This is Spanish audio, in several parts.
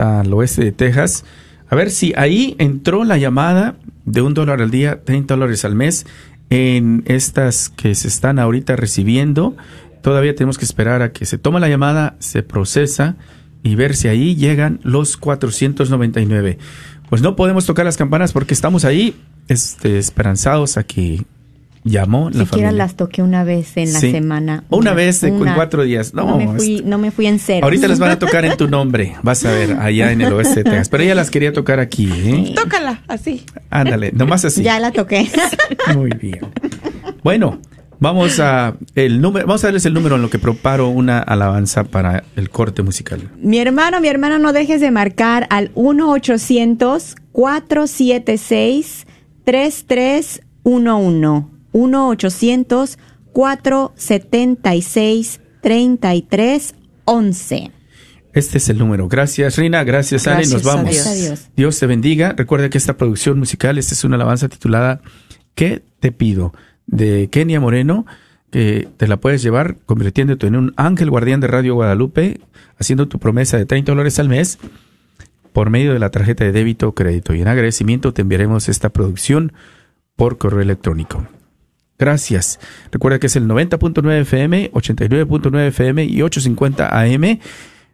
al oeste de Texas. A ver si ahí entró la llamada de un dólar al día, 30 dólares al mes en estas que se están ahorita recibiendo. Todavía tenemos que esperar a que se tome la llamada, se procesa y ver si ahí llegan los 499. Pues no podemos tocar las campanas porque estamos ahí este, esperanzados a que llamó la Siquiera las toqué una vez en la semana. Una, vez en cuatro días. No, me fui, no me fui en cero. Ahorita las van a tocar en tu nombre, vas a ver, allá en el oeste de Texas. Pero ella las quería tocar aquí. ¿eh? Tócala, así. Ándale, nomás así. Ya la toqué. Muy bien. Bueno, vamos a el número, vamos a darles el número en lo que preparo una alabanza para el corte musical. Mi hermano, mi hermana, no dejes de marcar al 1 800 476 3311 1-800-476-3311. Este es el número. Gracias, Rina. Gracias, Ale. Nos vamos. Dios. te bendiga. Recuerda que esta producción musical, esta es una alabanza titulada ¿Qué te pido? de Kenia Moreno, que te la puedes llevar convirtiéndote en un ángel guardián de Radio Guadalupe, haciendo tu promesa de 30 dólares al mes por medio de la tarjeta de débito o crédito. Y en agradecimiento te enviaremos esta producción por correo electrónico. Gracias. Recuerda que es el 90.9 FM, 89.9 FM y 850 AM.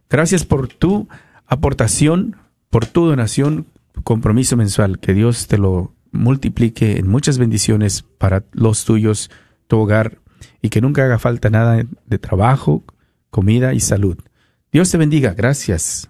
Gracias por tu aportación, por tu donación, compromiso mensual. Que Dios te lo multiplique en muchas bendiciones para los tuyos, tu hogar, y que nunca haga falta nada de trabajo, comida y salud. Dios te bendiga. Gracias.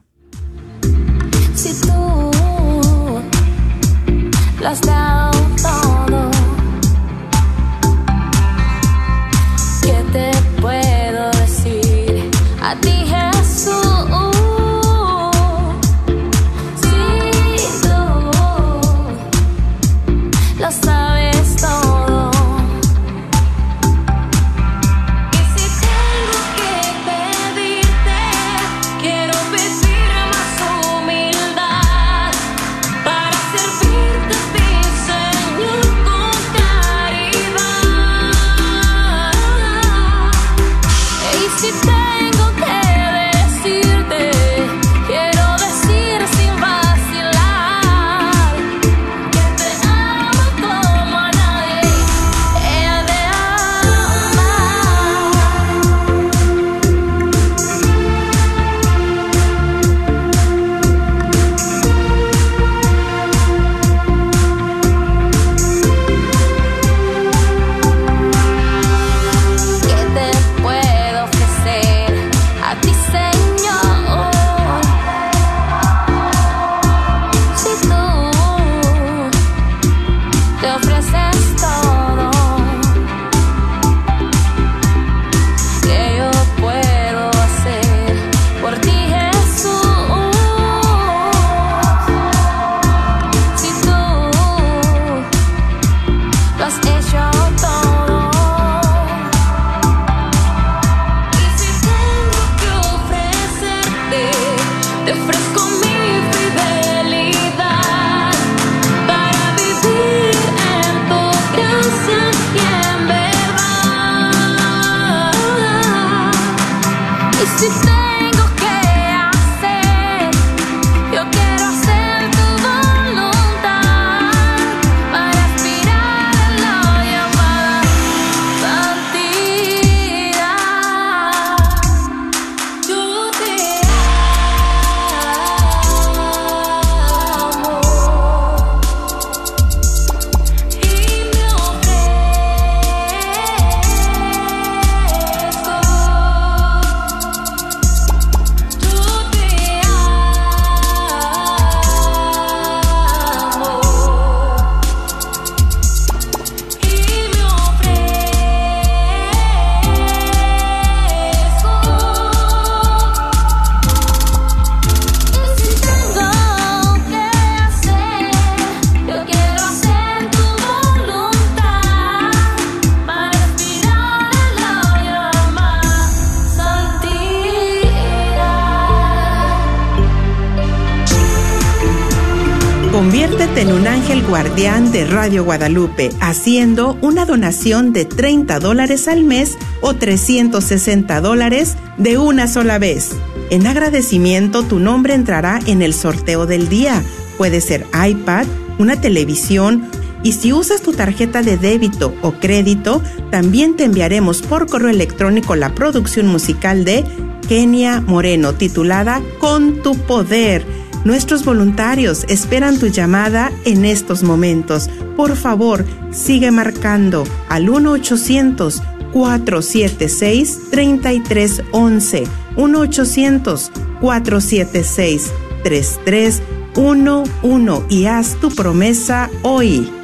Guadalupe haciendo una donación de 30 dólares al mes o 360 dólares de una sola vez. En agradecimiento, tu nombre entrará en el sorteo del día. Puede ser iPad, una televisión, y si usas tu tarjeta de débito o crédito, también te enviaremos por correo electrónico la producción musical de Kenia Moreno titulada Con tu poder. Nuestros voluntarios esperan tu llamada en estos momentos. Por favor, sigue marcando al 1-800-476-3311. 1-800-476-3311 y haz tu promesa hoy.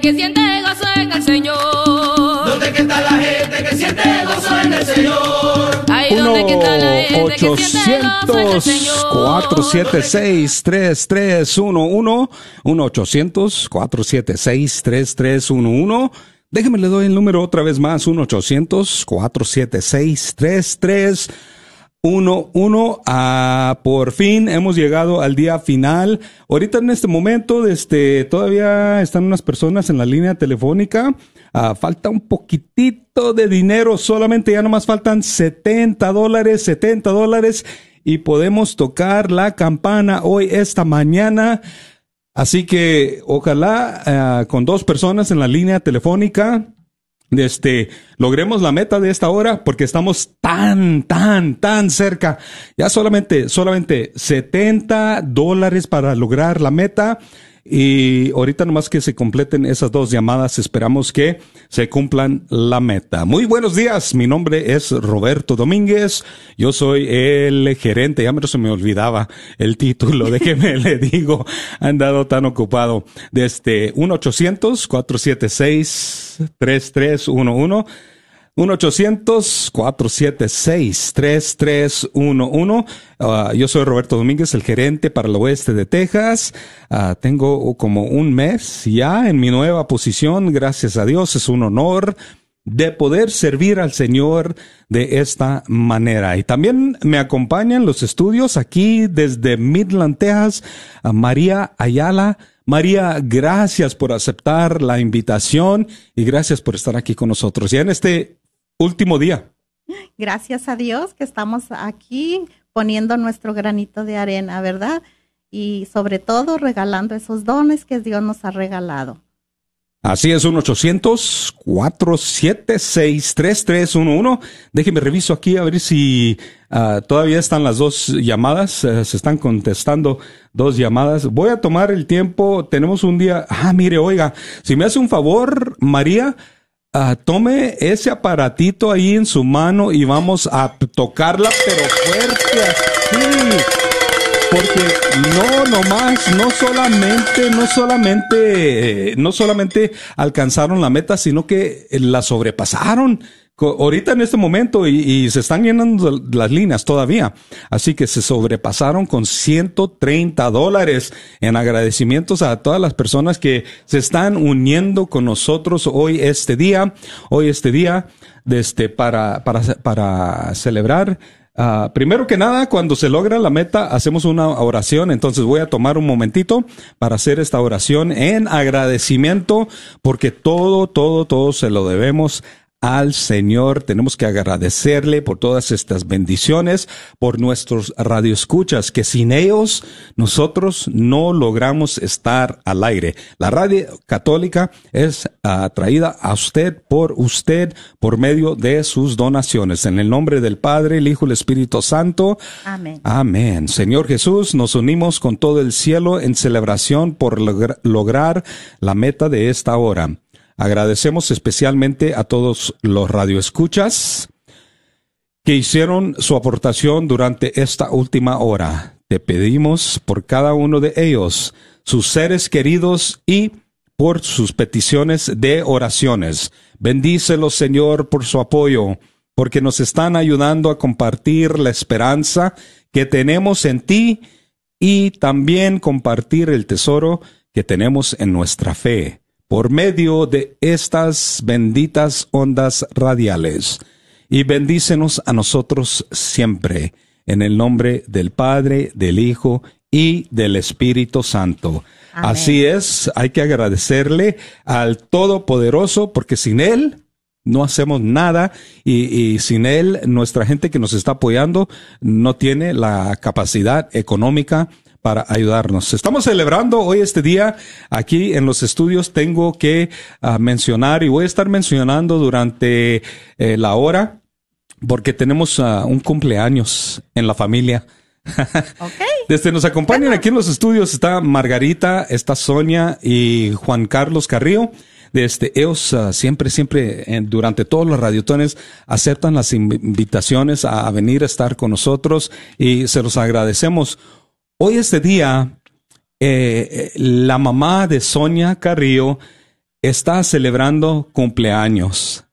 Que siente gozo en el Señor? ¿Dónde que está la gente que siente gozo en el Señor? Ahí donde que está la gente que siente gozo en el Señor. 1-800-476-3311. 1-800-476-3311. Déjeme le doy el número otra vez más. 1-800-476-3311. Uno, uno, ah, por fin hemos llegado al día final. Ahorita en este momento, este, todavía están unas personas en la línea telefónica. Ah, falta un poquitito de dinero, solamente ya nomás faltan 70 dólares, 70 dólares y podemos tocar la campana hoy, esta mañana. Así que ojalá ah, con dos personas en la línea telefónica este, logremos la meta de esta hora porque estamos tan, tan, tan cerca. Ya solamente, solamente 70 dólares para lograr la meta. Y ahorita nomás que se completen esas dos llamadas, esperamos que se cumplan la meta. Muy buenos días, mi nombre es Roberto Domínguez, yo soy el gerente, ya me se me olvidaba el título, de que me le digo, han dado tan ocupado, desde 1-800-476-3311. 1-800-476-3311. Uh, yo soy Roberto Domínguez, el gerente para el oeste de Texas. Uh, tengo como un mes ya en mi nueva posición. Gracias a Dios, es un honor de poder servir al Señor de esta manera. Y también me acompañan los estudios aquí desde Midland, Texas, María Ayala. María, gracias por aceptar la invitación y gracias por estar aquí con nosotros. Ya en este último día. Gracias a Dios que estamos aquí poniendo nuestro granito de arena, ¿verdad? Y sobre todo regalando esos dones que Dios nos ha regalado. Así es, un 800-476-3311. Déjeme reviso aquí a ver si uh, todavía están las dos llamadas. Uh, se están contestando dos llamadas. Voy a tomar el tiempo. Tenemos un día. Ah, mire, oiga, si me hace un favor, María, Uh, tome ese aparatito ahí en su mano y vamos a tocarla, pero fuerte así. Porque no, nomás, no solamente, no solamente, no solamente alcanzaron la meta, sino que la sobrepasaron ahorita en este momento y, se están llenando las líneas todavía. Así que se sobrepasaron con 130 dólares en agradecimientos a todas las personas que se están uniendo con nosotros hoy este día, hoy este día, este, para, para, para celebrar Uh, primero que nada, cuando se logra la meta, hacemos una oración. Entonces voy a tomar un momentito para hacer esta oración en agradecimiento, porque todo, todo, todo se lo debemos al Señor. Tenemos que agradecerle por todas estas bendiciones, por nuestros radioescuchas, que sin ellos nosotros no logramos estar al aire. La radio católica es atraída a usted por usted por medio de sus donaciones. En el nombre del Padre, el Hijo y el Espíritu Santo. Amén. Amén. Señor Jesús, nos unimos con todo el cielo en celebración por lograr la meta de esta hora. Agradecemos especialmente a todos los radioescuchas que hicieron su aportación durante esta última hora. te pedimos por cada uno de ellos, sus seres queridos y por sus peticiones de oraciones. Bendícelos, Señor, por su apoyo, porque nos están ayudando a compartir la esperanza que tenemos en ti y también compartir el tesoro que tenemos en nuestra fe por medio de estas benditas ondas radiales. Y bendícenos a nosotros siempre, en el nombre del Padre, del Hijo y del Espíritu Santo. Así es, hay que agradecerle al Todopoderoso, porque sin Él no hacemos nada y, y, sin Él nuestra gente que nos está apoyando no tiene la capacidad económica para ayudarnos. Estamos celebrando hoy este día aquí en los estudios. Tengo que ah, mencionar y voy a estar mencionando durante eh, la hora porque tenemos ah, un cumpleaños en la familia. Okay. Desde nos acompañan aquí en los estudios está Margarita, está Sonia y Juan Carlos Carrillo. Desde ellos ah, siempre, siempre, durante todos los radiotones, aceptan las invitaciones a, a venir a estar con nosotros y se los agradecemos. Hoy este día, eh, la mamá de Sonia Carrillo está celebrando cumpleaños.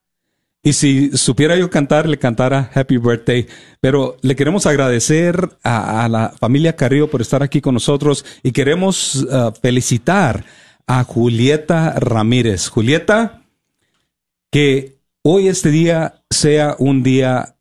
Y si supiera yo cantar, le cantara Happy Birthday. Pero le queremos agradecer a, la familia Carrillo por estar aquí con nosotros y queremos uh, felicitar a Julieta Ramírez. Julieta, que hoy este día sea un día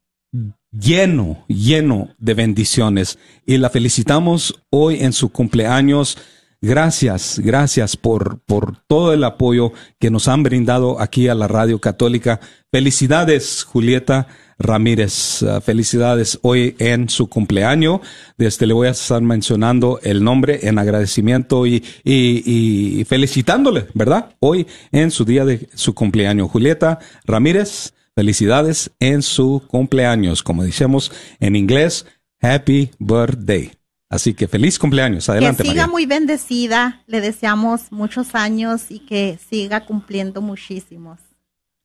lleno, lleno de bendiciones. Y la felicitamos hoy en su cumpleaños. Gracias, gracias por, por todo el apoyo que nos han brindado aquí a la Radio Católica. Felicidades, Julieta Ramírez. Uh, felicidades hoy en su cumpleaños. Desde le voy a estar mencionando el nombre en agradecimiento y, y, y felicitándole, ¿verdad? Hoy en su día de su cumpleaños. Julieta Ramírez, Felicidades en su cumpleaños, como decíamos en inglés, Happy Birthday. Así que feliz cumpleaños. Adelante. Que siga muy bendecida. Le deseamos muchos años y que siga cumpliendo muchísimos.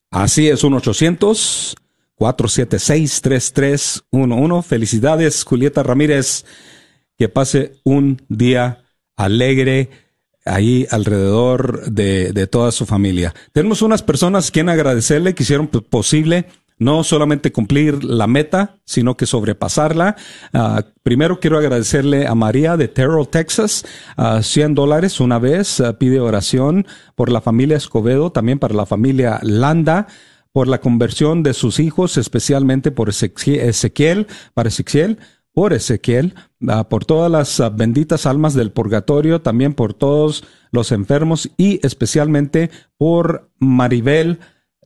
Así es, 1-800-476-3311. Felicidades, Julieta Ramírez. Que pase un día alegre ahí alrededor de, de, toda su familia. Tenemos unas personas que quieren agradecerle que hicieron posible no solamente cumplir la meta, sino que sobrepasarla. Uh, primero quiero agradecerle a María de Terrell, Texas, uh, 100 dólares una vez. Uh, pide oración por la familia Escobedo, también para la familia Landa por la conversión de sus hijos, especialmente por Ezequiel, para Ezequiel, por Ezequiel, ah, por todas las ah, benditas almas del purgatorio, también por todos los enfermos y especialmente por Maribel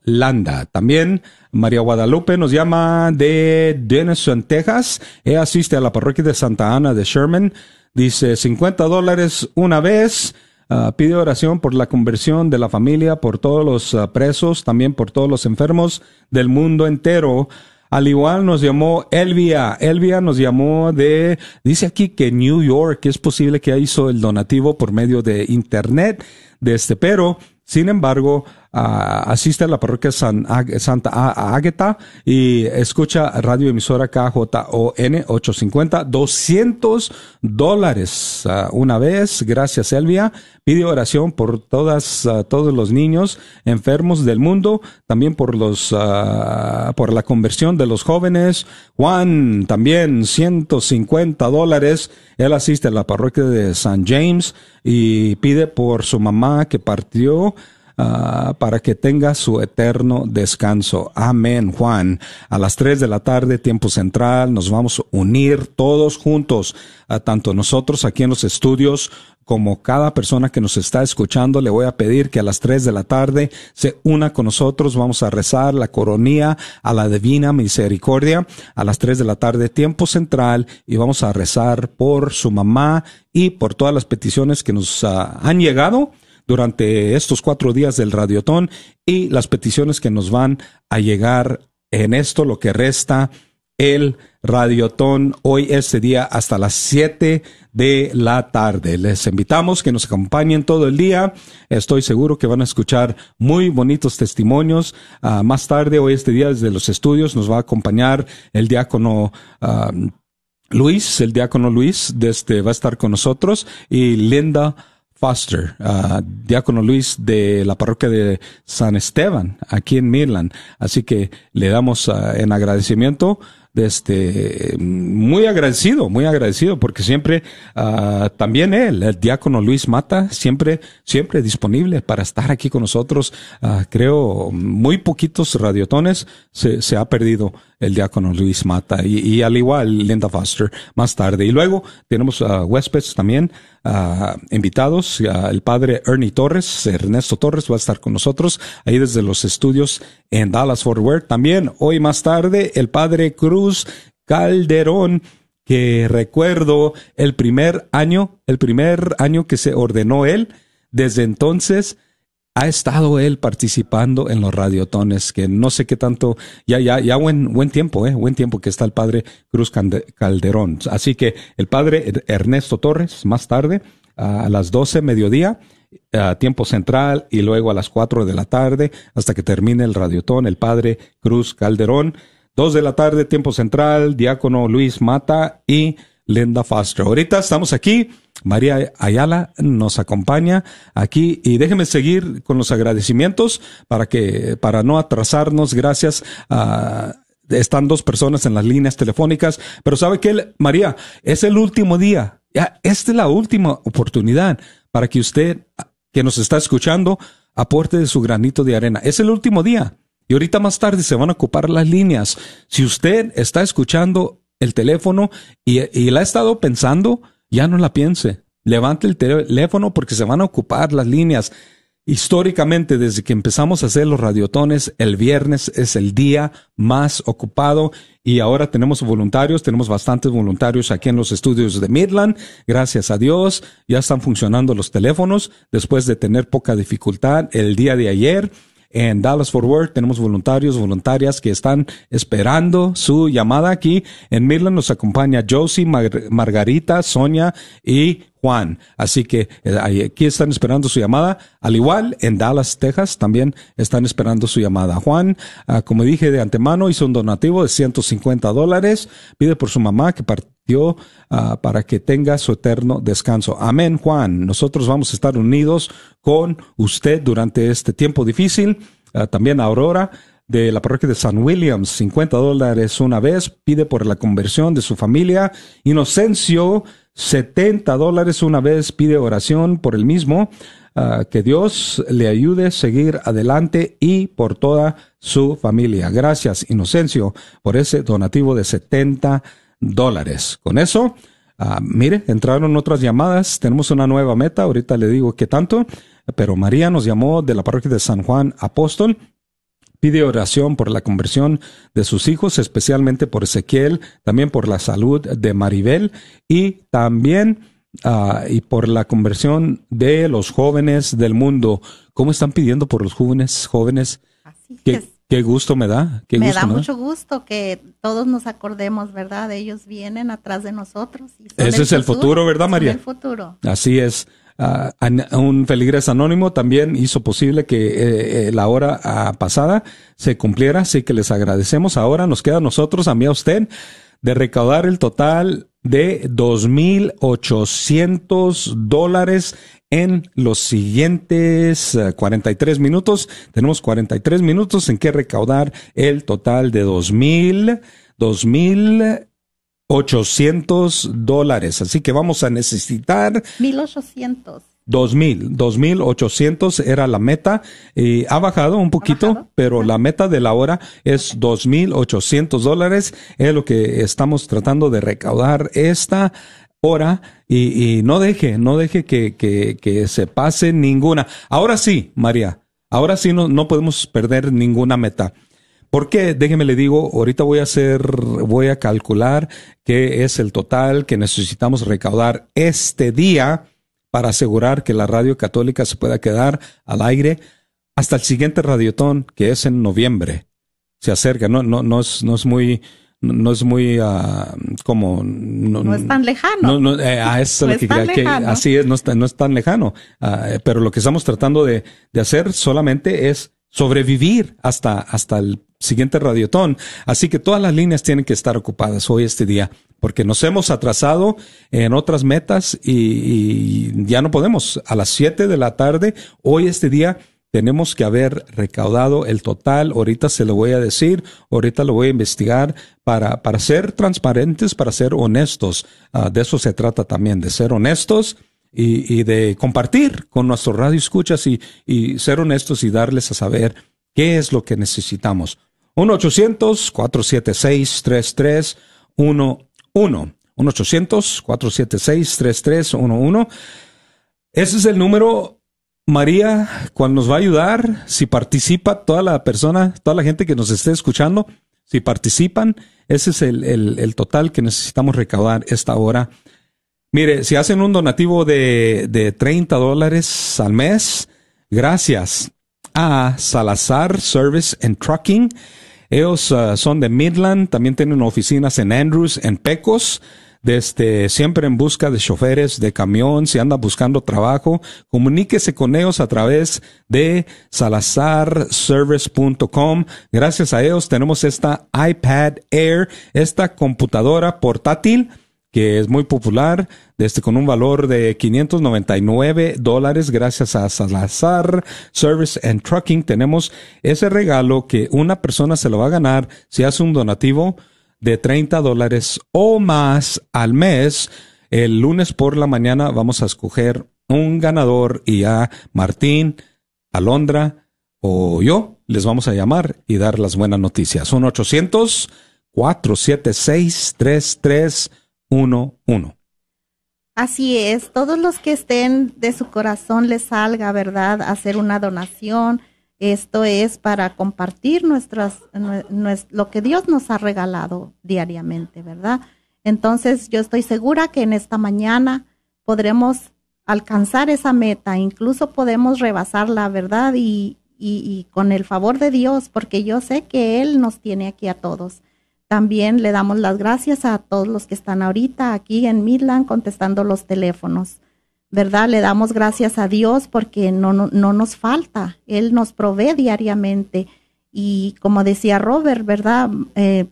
Landa. También María Guadalupe nos llama de Denison, Texas. Ella asiste a la parroquia de Santa Ana de Sherman. Dice 50 dólares una vez. Ah, pide oración por la conversión de la familia, por todos los presos, también por todos los enfermos del mundo entero. Al igual nos llamó Elvia. Elvia nos llamó de, dice aquí que New York, es posible que hizo el donativo por medio de internet de este, pero sin embargo, asiste a la parroquia San Santa Águeta y escucha radio emisora KJON 850, 200 dólares una vez. Gracias, Elvia. Pide oración por todas, todos los niños enfermos del mundo, también por los, por la conversión de los jóvenes. Juan, también 150 dólares. Él asiste a la parroquia de San James y pide por su mamá que partió Ah, para que tenga su eterno descanso. Amén, Juan. A las tres de la tarde, tiempo central, nos vamos a unir todos juntos, a tanto nosotros aquí en los estudios como cada persona que nos está escuchando, le voy a pedir que a las tres de la tarde se una con nosotros. Vamos a rezar la coronía a la divina misericordia a las tres de la tarde, tiempo central, y vamos a rezar por su mamá y por todas las peticiones que nos ah, han llegado durante estos cuatro días del Radiotón y las peticiones que nos van a llegar en esto, lo que resta el Radiotón hoy este día hasta las 7 de la tarde. Les invitamos que nos acompañen todo el día. Estoy seguro que van a escuchar muy bonitos testimonios. Ah, más tarde, hoy este día desde los estudios nos va a acompañar el diácono ah, Luis, el diácono Luis, desde, va a estar con nosotros y Linda Foster, uh, diácono Luis de la parroquia de San Esteban, aquí en Midland. Así que le damos uh, en agradecimiento este, muy agradecido, muy agradecido, porque siempre, uh, también él, el diácono Luis Mata, siempre, siempre disponible para estar aquí con nosotros. Creo, muy poquitos radiotones se, se ha perdido el diácono Luis Mata y, al igual Linda Foster más tarde. Y luego tenemos a huéspedes también, uh, invitados, el padre Ernie Torres, Ernesto Torres va a estar con nosotros ahí desde los estudios en Dallas Fort Worth. También hoy más tarde el padre Cruz Calderón que recuerdo el primer año, el primer año que se ordenó él, desde entonces ha estado él participando en los radiotones, que no sé qué tanto, ya, ya, ya buen, buen tiempo, eh, buen tiempo que está el padre Cruz Calderón. Así que el padre Ernesto Torres, más tarde, a las 12 mediodía, a tiempo central, y luego a las 4 de la tarde, hasta que termine el radiotón, el padre Cruz Calderón. Dos de la tarde, tiempo central, diácono Luis Mata y Linda Foster. Ahorita estamos aquí. María Ayala nos acompaña aquí y déjeme seguir con los agradecimientos para que, para no atrasarnos, gracias a, están dos personas en las líneas telefónicas, pero sabe que María, es el último día. Ya, esta es la última oportunidad para que usted, que nos está escuchando, aporte de su granito de arena. Es el último día. Y ahorita más tarde se van a ocupar las líneas. Si usted está escuchando el teléfono y, y la ha estado pensando, ya no la piense. Levante el teléfono porque se van a ocupar las líneas. Históricamente, desde que empezamos a hacer los radiotones, el viernes es el día más ocupado y ahora tenemos voluntarios, tenemos bastantes voluntarios aquí en los estudios de Midland. Gracias a Dios, ya están funcionando los teléfonos después de tener poca dificultad el día de ayer. En Dallas Fort Worth tenemos voluntarios, voluntarias que están esperando su llamada aquí. En Midland nos acompaña Josie, Margarita, Sonia y Juan. Así que eh, aquí están esperando su llamada. Al igual, en Dallas, Texas, también están esperando su llamada. Juan, ah, como dije de antemano, hizo un donativo de 150 dólares. Pide por su mamá que partió ah, para que tenga su eterno descanso. Amén, Juan. Nosotros vamos a estar unidos con usted durante este tiempo difícil. Ah, también Aurora de la parroquia de San Williams, 50 dólares una vez, pide por la conversión de su familia. Inocencio, 70 dólares una vez pide oración por el mismo. Ah, que Dios le ayude a seguir adelante y por toda su familia. Gracias, Inocencio, por ese donativo de 70 dólares. Con eso, uh, mire, entraron otras llamadas. Tenemos una nueva meta. Ahorita le digo qué tanto. Pero María nos llamó de la parroquia de San Juan Apóstol Pide oración por la conversión de sus hijos, especialmente por Ezequiel, también por la salud de Maribel y también uh, y por la conversión de los jóvenes del mundo. ¿Cómo están pidiendo por los jóvenes? Jóvenes. Así ¿Qué, qué gusto me da. Qué me da mucho gusto que todos nos acordemos, ¿verdad? Ellos vienen atrás de nosotros. Ese es el futuro, ¿verdad, María? el futuro. Así es. Uh, un feligres anónimo también hizo posible que eh, eh, la hora uh, pasada se cumpliera, así que les agradecemos. Ahora nos queda a nosotros, a mí a usted, de recaudar el total de 2.800 dólares en los siguientes 43 minutos. Tenemos 43 minutos en que recaudar el total de 2.000, 2.000 800 dólares. Así que vamos a necesitar. 1800. 2000, 2800 era la meta y ha bajado un poquito, pero la meta de la hora es 2800 dólares. Es lo que estamos tratando de recaudar esta hora y, y no deje, no deje que, que, que, se pase ninguna. Ahora sí, María, ahora sí no, no podemos perder ninguna meta. Porque, déjeme le digo, ahorita voy a hacer, voy a calcular qué es el total que necesitamos recaudar este día para asegurar que la radio católica se pueda quedar al aire hasta el siguiente radiotón, que es en noviembre. Se acerca, no, no, no es, no es muy, no es muy uh, como no, es tan lejano. no, eh, a eso lo que, que, así es no, está, no es tan lejano. Uh, pero lo que estamos tratando de, de hacer solamente es sobrevivir hasta hasta el siguiente radiotón. Así que todas las líneas tienen que estar ocupadas hoy este día, porque nos hemos atrasado en otras metas y, ya no podemos. A las 7 de la tarde, hoy este día, tenemos que haber recaudado el total. Ahorita se lo voy a decir, ahorita lo voy a investigar para, para ser transparentes, para ser honestos. Ah, de eso se trata también, de ser honestos y, de compartir con nuestro radio escuchas y, y ser honestos y darles a saber qué es lo que necesitamos. 1-800-476-3311. 1-800-476-3311. Ese es el número María, cuando nos va a ayudar, si participa toda la persona, toda la gente que nos esté escuchando, si participan, ese es el, el, total que necesitamos recaudar esta hora. Mire, si hacen un donativo de, de 30 dólares al mes, gracias a Salazar Service and Trucking. Ellos uh, son de Midland, también tienen oficinas en Andrews, en Pecos desde siempre en busca de choferes de camión, si anda buscando trabajo, comuníquese con ellos a través de salazarservice.com. Gracias a ellos tenemos esta iPad Air, esta computadora portátil que es muy popular, desde con un valor de 599 dólares gracias a Salazar Service and Trucking. Tenemos ese regalo que una persona se lo va a ganar si hace un donativo de 30 dólares o más al mes. El lunes por la mañana vamos a escoger un ganador y a Martín, Alondra o yo les vamos a llamar y dar las buenas noticias. 1-800-476-3311. Así es, todos los que estén de su corazón les salga, ¿verdad? Hacer una donación esto es para compartir nuestras, lo que Dios nos ha regalado diariamente, ¿verdad? Entonces yo estoy segura que en esta mañana podremos alcanzar esa meta, incluso podemos rebasar la verdad y, y, con el favor de Dios, porque yo sé que Él nos tiene aquí a todos. También le damos las gracias a todos los que están ahorita aquí en Midland contestando los teléfonos. ¿verdad? Le damos gracias a Dios porque no, no, nos falta, Él nos provee diariamente. Y como decía Robert, ¿verdad? Eh,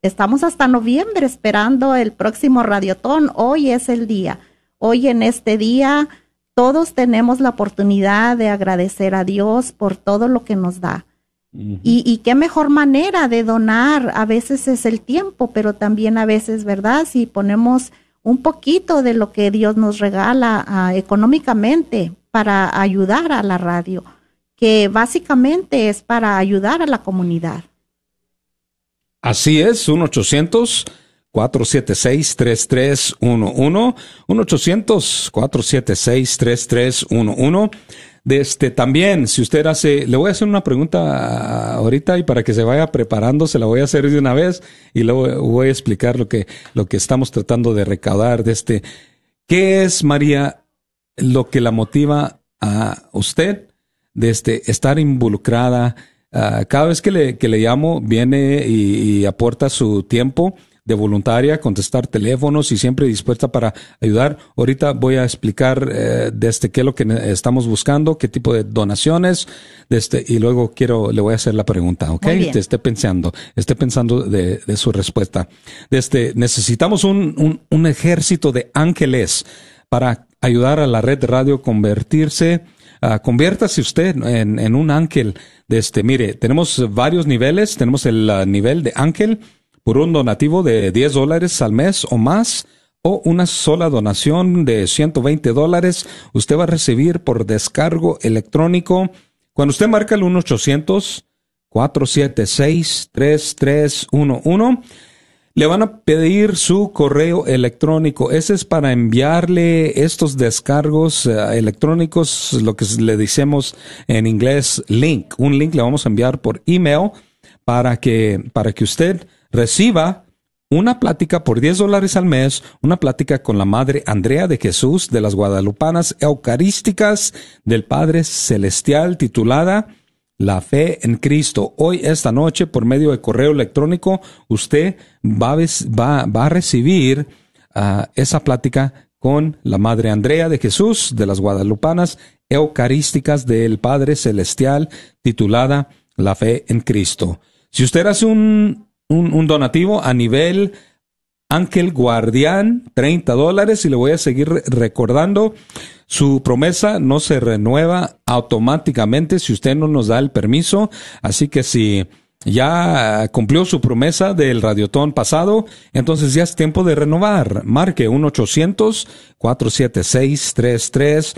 estamos hasta noviembre esperando el próximo radiotón. Hoy es el día. Hoy en este día todos tenemos la oportunidad de agradecer a Dios por todo lo que nos da. Y, y, qué mejor manera de donar. A veces es el tiempo, pero también a veces, ¿verdad? Si ponemos un poquito de lo que Dios nos regala ah, económicamente para ayudar a la radio, que básicamente es para ayudar a la comunidad. Así es, 1-800-476-3311, 1-800-476-3311. Este, también, si usted hace, le voy a hacer una pregunta ahorita y para que se vaya preparando, se la voy a hacer de una vez y luego voy a explicar lo que, lo que estamos tratando de recaudar de este. ¿Qué es, María, lo que la motiva a usted de este, estar involucrada? Ah, cada vez que le, que le llamo, viene y aporta su tiempo de voluntaria, contestar teléfonos y siempre dispuesta para ayudar. Ahorita voy a explicar eh, desde qué es lo que estamos buscando, qué tipo de donaciones, desde, y luego quiero, le voy a hacer la pregunta, ¿ok? Te esté pensando, esté pensando de, de su respuesta. Desde, necesitamos un, un, un ejército de ángeles para ayudar a la red de radio convertirse Uh, conviértase usted en, en, un ángel de este. Mire, tenemos varios niveles. Tenemos el uh, nivel de ángel, por un donativo de 10 dólares al mes o más o una sola donación de 120 dólares, usted va a recibir por descargo electrónico. Cuando usted marca el 1-800-476-3311, le van a pedir su correo electrónico. Ese es para enviarle estos descargos eh, electrónicos, lo que le decimos en inglés link. Un link le vamos a enviar por email para que, para que usted reciba una plática por 10 dólares al mes, una plática con la Madre Andrea de Jesús de las Guadalupanas Eucarísticas del Padre Celestial titulada La Fe en Cristo. Hoy, esta noche, por medio de correo electrónico, usted va a, recibir ah, esa plática con la Madre Andrea de Jesús de las Guadalupanas Eucarísticas del Padre Celestial titulada La Fe en Cristo. Si usted hace un, un, donativo a nivel Ángel Guardián, 30 dólares, y le voy a seguir recordando, su promesa no se renueva automáticamente si usted no nos da el permiso, así que si ya cumplió su promesa del radiotón pasado, entonces ya es tiempo de renovar. Marque 1-800-476-33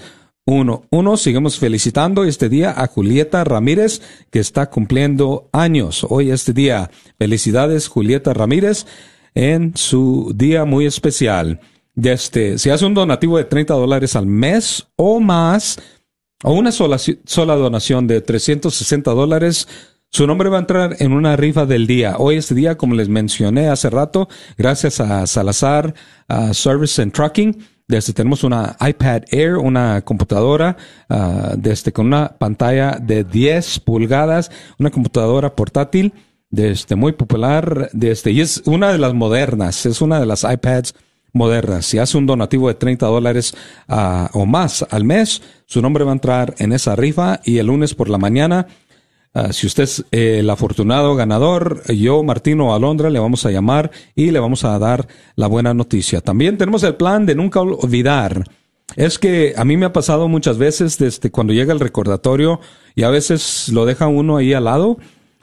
uno. Uno, seguimos felicitando este día a Julieta Ramírez, que está cumpliendo años. Hoy este día. Felicidades, Julieta Ramírez, en su día muy especial. Este, si hace un donativo de 30 dólares al mes o más, o una sola, sola donación de 360 dólares, su nombre va a entrar en una rifa del día. Hoy este día, como les mencioné hace rato, gracias a Salazar Service and Trucking, desde tenemos una iPad Air, una computadora uh, desde con una pantalla de 10 pulgadas, una computadora portátil desde muy popular, desde y es una de las modernas, es una de las iPads modernas. Si hace un donativo de 30 dólares uh, o más al mes, su nombre va a entrar en esa rifa y el lunes por la mañana Ah, si usted es eh, el afortunado ganador, yo, Martino Alondra, le vamos a llamar y le vamos a dar la buena noticia. También tenemos el plan de nunca olvidar. Es que a mí me ha pasado muchas veces desde cuando llega el recordatorio y a veces lo deja uno ahí al lado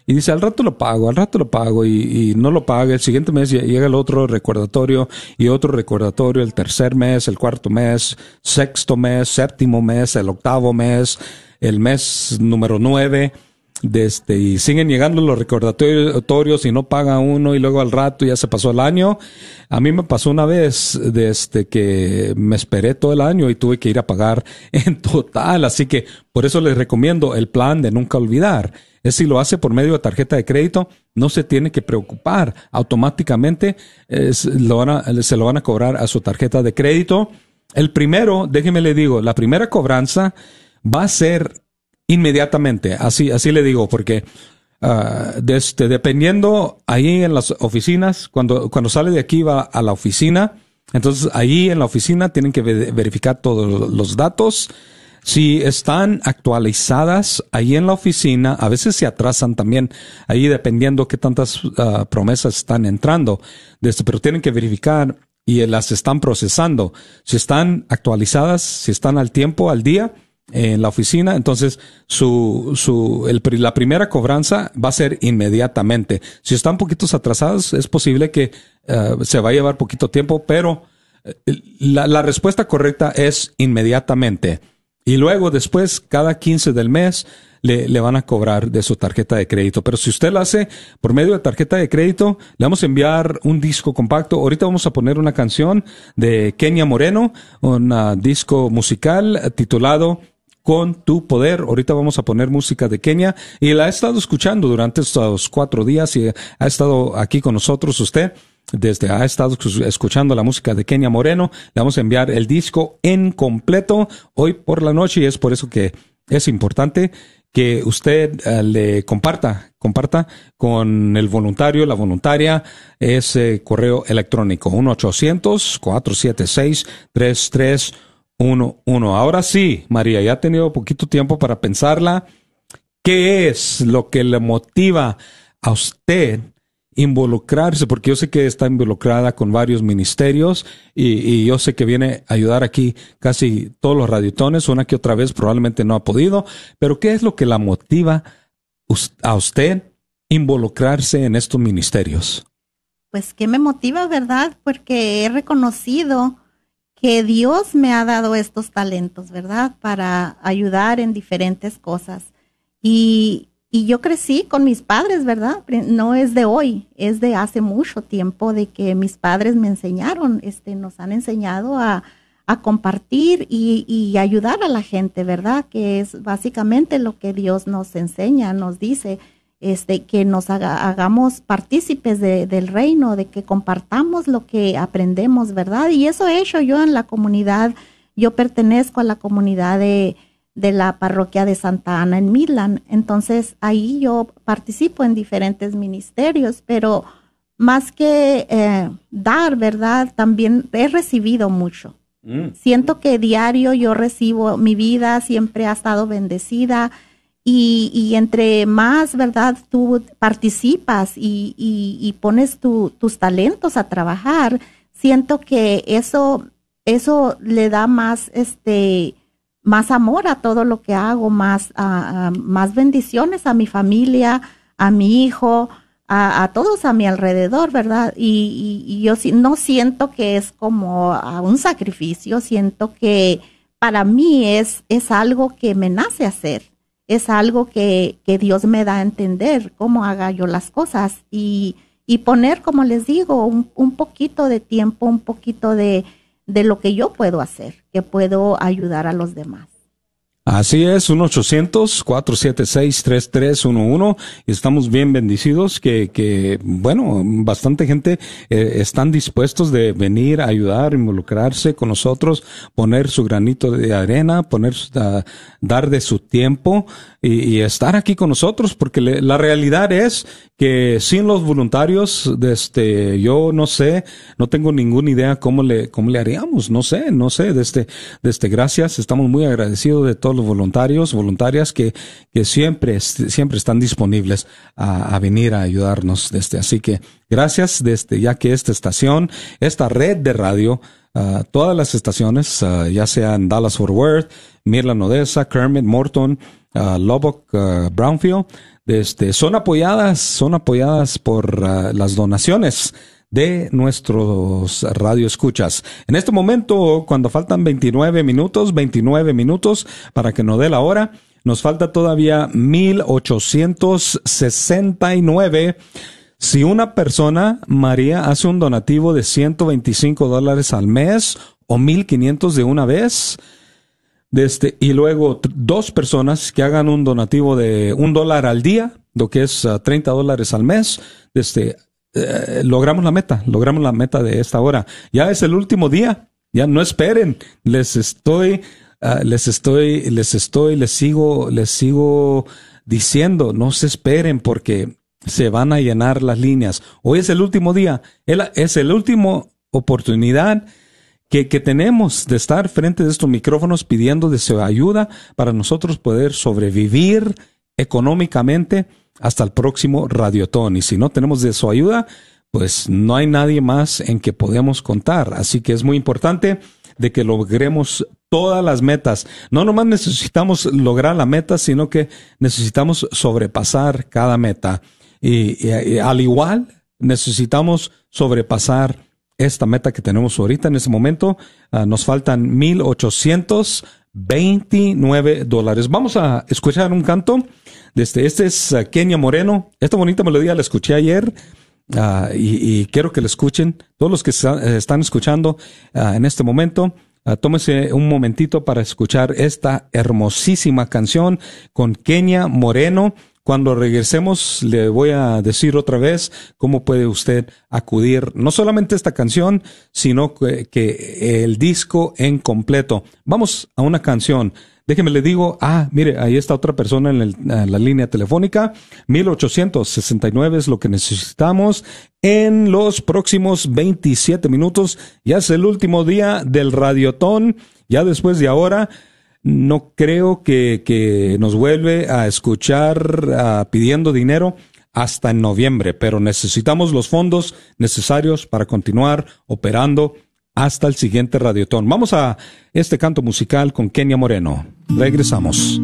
y dice al rato lo pago, al rato lo pago y, y no lo paga. El siguiente mes llega el otro recordatorio y otro recordatorio, el tercer mes, el cuarto mes, sexto mes, séptimo mes, el octavo mes, el mes número nueve este, y siguen llegando los recordatorios y no paga uno y luego al rato ya se pasó el año. A mí me pasó una vez desde este, que me esperé todo el año y tuve que ir a pagar en total. Así que por eso les recomiendo el plan de nunca olvidar. Es si lo hace por medio de tarjeta de crédito, no se tiene que preocupar. Automáticamente se lo van a cobrar a su tarjeta de crédito. El primero, déjeme le digo, la primera cobranza va a ser inmediatamente. Así, así le digo, porque uh, dependiendo ahí en las oficinas, cuando, cuando sale de aquí va a la oficina, entonces ahí en la oficina tienen que verificar todos los datos. Si están actualizadas ahí en la oficina, a veces se atrasan también ahí dependiendo qué tantas ah, promesas están entrando. Desde, pero tienen que verificar y las están procesando. Si están actualizadas, si están al tiempo, al día, en la oficina, entonces su, su, la primera cobranza va a ser inmediatamente. Si están poquitos atrasados, es posible que eh, se va a llevar poquito tiempo, pero eh, la, la respuesta correcta es inmediatamente. Y luego, después, cada 15 del mes, le, le, van a cobrar de su tarjeta de crédito. Pero si usted lo hace por medio de tarjeta de crédito, le vamos a enviar un disco compacto. Ahorita vamos a poner una canción de Kenia Moreno, un disco musical titulado con tu poder. Ahorita vamos a poner música de Kenia y la he estado escuchando durante estos cuatro días y ha estado aquí con nosotros usted desde ha estado escuchando la música de Kenia Moreno. Le vamos a enviar el disco en completo hoy por la noche y es por eso que es importante que usted eh, le comparta, comparta con el voluntario, la voluntaria, ese correo electrónico 1 800 476 33 1, 1. Ahora sí, María, ya ha tenido poquito tiempo para pensarla. ¿Qué es lo que le motiva a usted involucrarse? Porque yo sé que está involucrada con varios ministerios y, yo sé que viene a ayudar aquí casi todos los radiotones, una que otra vez probablemente no ha podido, pero ¿qué es lo que la motiva a usted involucrarse en estos ministerios? Pues, ¿qué me motiva, verdad? Porque he reconocido que Dios me ha dado estos talentos, ¿verdad? Para ayudar en diferentes cosas. Y, y, yo crecí con mis padres, ¿verdad? No es de hoy, es de hace mucho tiempo de que mis padres me enseñaron, este, nos han enseñado a, a compartir y, y, ayudar a la gente, ¿verdad? Que es básicamente lo que Dios nos enseña, nos dice este, que nos hagamos partícipes del reino, de que compartamos lo que aprendemos, ¿verdad? Y eso he hecho yo en la comunidad. Yo pertenezco a la comunidad de, la parroquia de Santa Ana en Midland. Entonces ahí yo participo en diferentes ministerios, pero más que eh, dar, ¿verdad? También he recibido mucho. Mm. Siento que diario yo recibo, mi vida siempre ha estado bendecida Y, entre más, ¿verdad? Tú participas y, pones tus talentos a trabajar, siento que eso, eso le da más, este, más amor a todo lo que hago, más, más bendiciones a mi familia, a mi hijo, a, todos a mi alrededor, ¿verdad? Y, yo no siento que es como un sacrificio, siento que para mí es, es algo que me nace hacer es algo que, Dios me da a entender cómo haga yo las cosas y, poner, como les digo, un, poquito de tiempo, un poquito de, de lo que yo puedo hacer, que puedo ayudar a los demás. Así es, 1-800-476-3311. Estamos bien bendecidos que, que bueno, bastante gente eh, están dispuestos de venir a ayudar, involucrarse con nosotros, poner su granito de arena, poner, dar de su tiempo y, estar aquí con nosotros, porque la realidad es que sin los voluntarios, este, yo no sé, no tengo ninguna idea cómo le, cómo le haríamos, no sé, no sé, desde, desde gracias, estamos muy agradecidos de todos los voluntarios, voluntarias que, que siempre, siempre están disponibles a, venir a ayudarnos desde, así que gracias desde, ya que esta estación, esta red de radio, uh, todas las estaciones, uh, ya sean Dallas Fort Worth, Mirla Odessa, Kermit, Morton, uh, Lubbock, Brownfield, este, son apoyadas, son apoyadas por las donaciones de nuestros radioescuchas. En este momento, cuando faltan 29 minutos, 29 minutos para que nos dé la hora, nos falta todavía 1869. Si una persona, María, hace un donativo de 125 dólares al mes o 1500 de una vez, este, y luego dos personas que hagan un donativo de un dólar al día, lo que es 30 ah, dólares al mes, este, eh, logramos la meta, logramos la meta de esta hora. Ya es el último día, ya no esperen, les estoy, ah, les estoy, les estoy, les sigo, les sigo diciendo, no se esperen porque se van a llenar las líneas. Hoy es el último día, es el último oportunidad que, tenemos de estar frente de estos micrófonos pidiendo de su ayuda para nosotros poder sobrevivir económicamente hasta el próximo Radiotón. Y si no tenemos de su ayuda, pues no hay nadie más en que podemos contar. Así que es muy importante de que logremos todas las metas. No nomás necesitamos lograr la meta, sino que necesitamos sobrepasar cada meta. Y, al igual, necesitamos sobrepasar esta meta que tenemos ahorita en este momento. Ah, nos faltan 1,829 dólares. Vamos a escuchar un canto. Este, este es ah, Kenia Moreno. Esta bonita melodía la escuché ayer. Ah, y, quiero que la escuchen. Todos los que eh, están escuchando en este momento, tómese un momentito para escuchar esta hermosísima canción con Kenia Moreno. Cuando regresemos, le voy a decir otra vez cómo puede usted acudir, no solamente esta canción, sino que, el disco en completo. Vamos a una canción. Déjeme le digo, ah, mire, ahí está otra persona en, en, la línea telefónica. 1869 es lo que necesitamos en los próximos 27 minutos. Ya es el último día del radiotón. Ya después de ahora, no creo que, nos vuelve a escuchar pidiendo dinero hasta en noviembre, pero necesitamos los fondos necesarios para continuar operando hasta el siguiente radiotón. Vamos a este canto musical con Kenia Moreno. Regresamos.